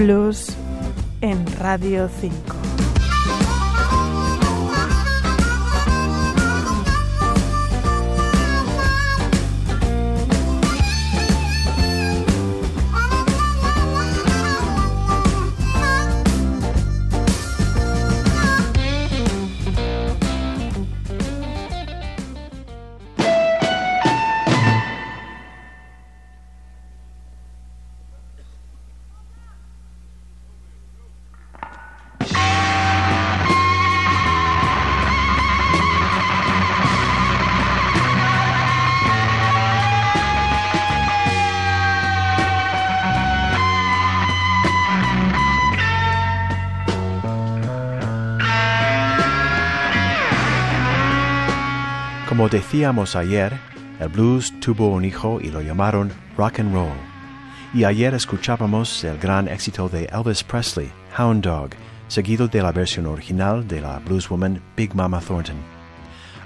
Blues en Radio 5. Como decíamos ayer, el blues tuvo un hijo y lo llamaron rock and roll. Y ayer escuchábamos el gran éxito de Elvis Presley, Hound Dog, seguido de la versión original de la blueswoman Big Mama Thornton.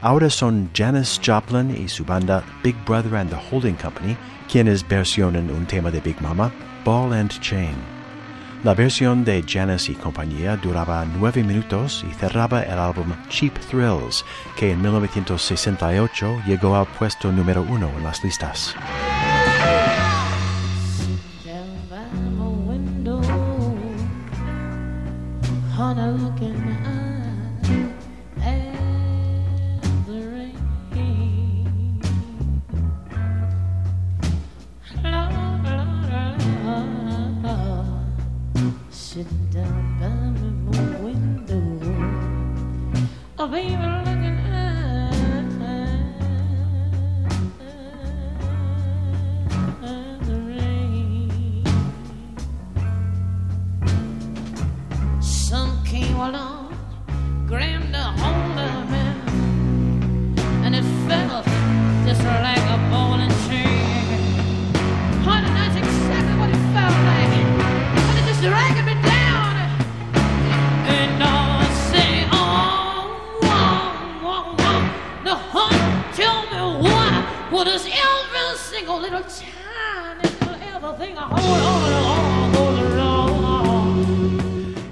Ahora son Janis Joplin y su banda Big Brother and the Holding Company quienes versionan un tema de Big Mama, Ball and Chain. La versión de Janis y compañía duraba nueve minutos y cerraba el álbum Cheap Thrills, que en 1968 llegó al puesto número uno en las listas. Oh baby, looking at the rain. Some came along,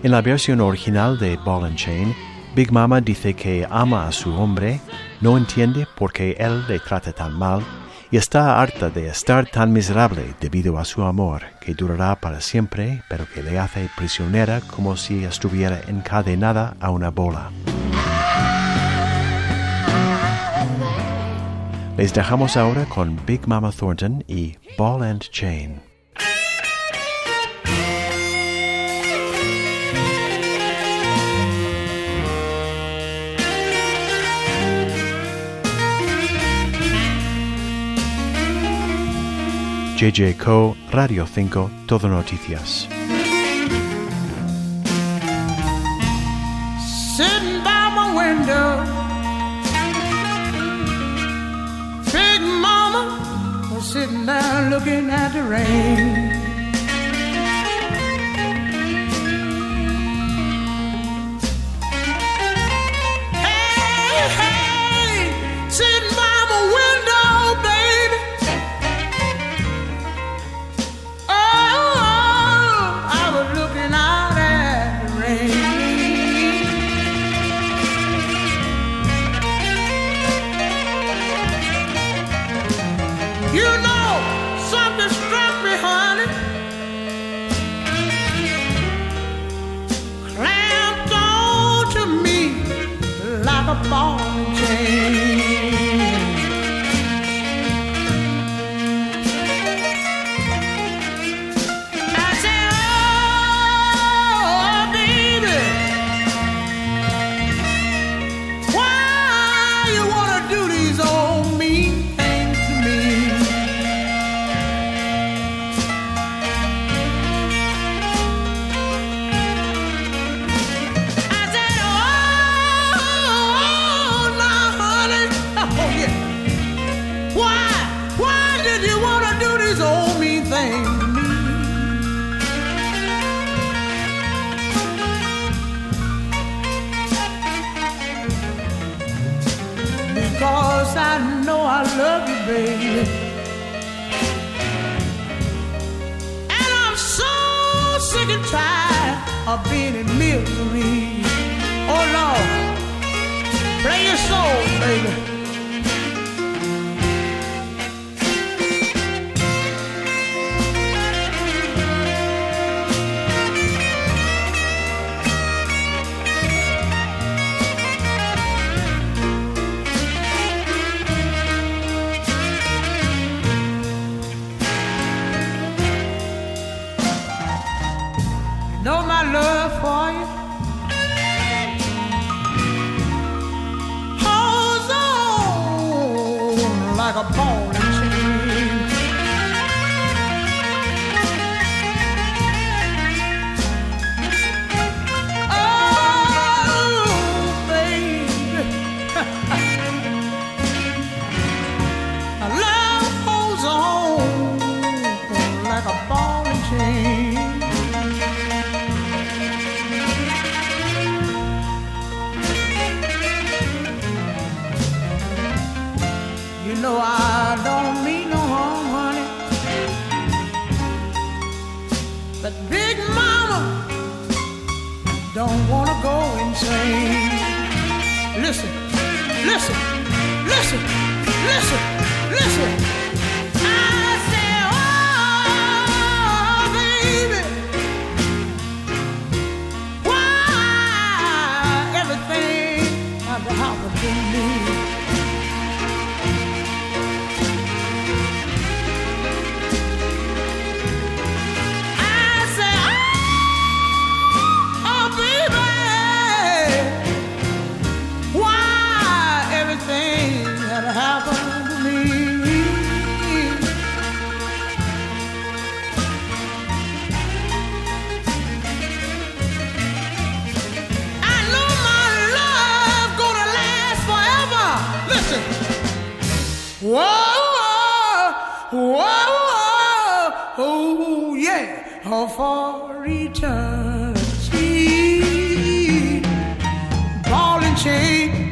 En la versión original de Ball and Chain, Big Mama dice que ama a su hombre, no entiende por qué él le trata tan mal y está harta de estar tan miserable debido a su amor, que durará para siempre, pero que le hace prisionera como si estuviera encadenada a una bola. Les dejamos ahora con Big Mama Thornton y Ball and Chain. JJ Co, Radio 5, Todo Noticias. sitting by my window. Big mama was sitting there looking at the rain. Something know I love you, baby. And I'm so sick and tired of being in misery. Oh Lord, play your soul, baby. like a pony. know I don't mean no harm, honey. But Big Mama don't wanna go insane. Listen, listen, listen, listen, listen. For eternity. Ball and chain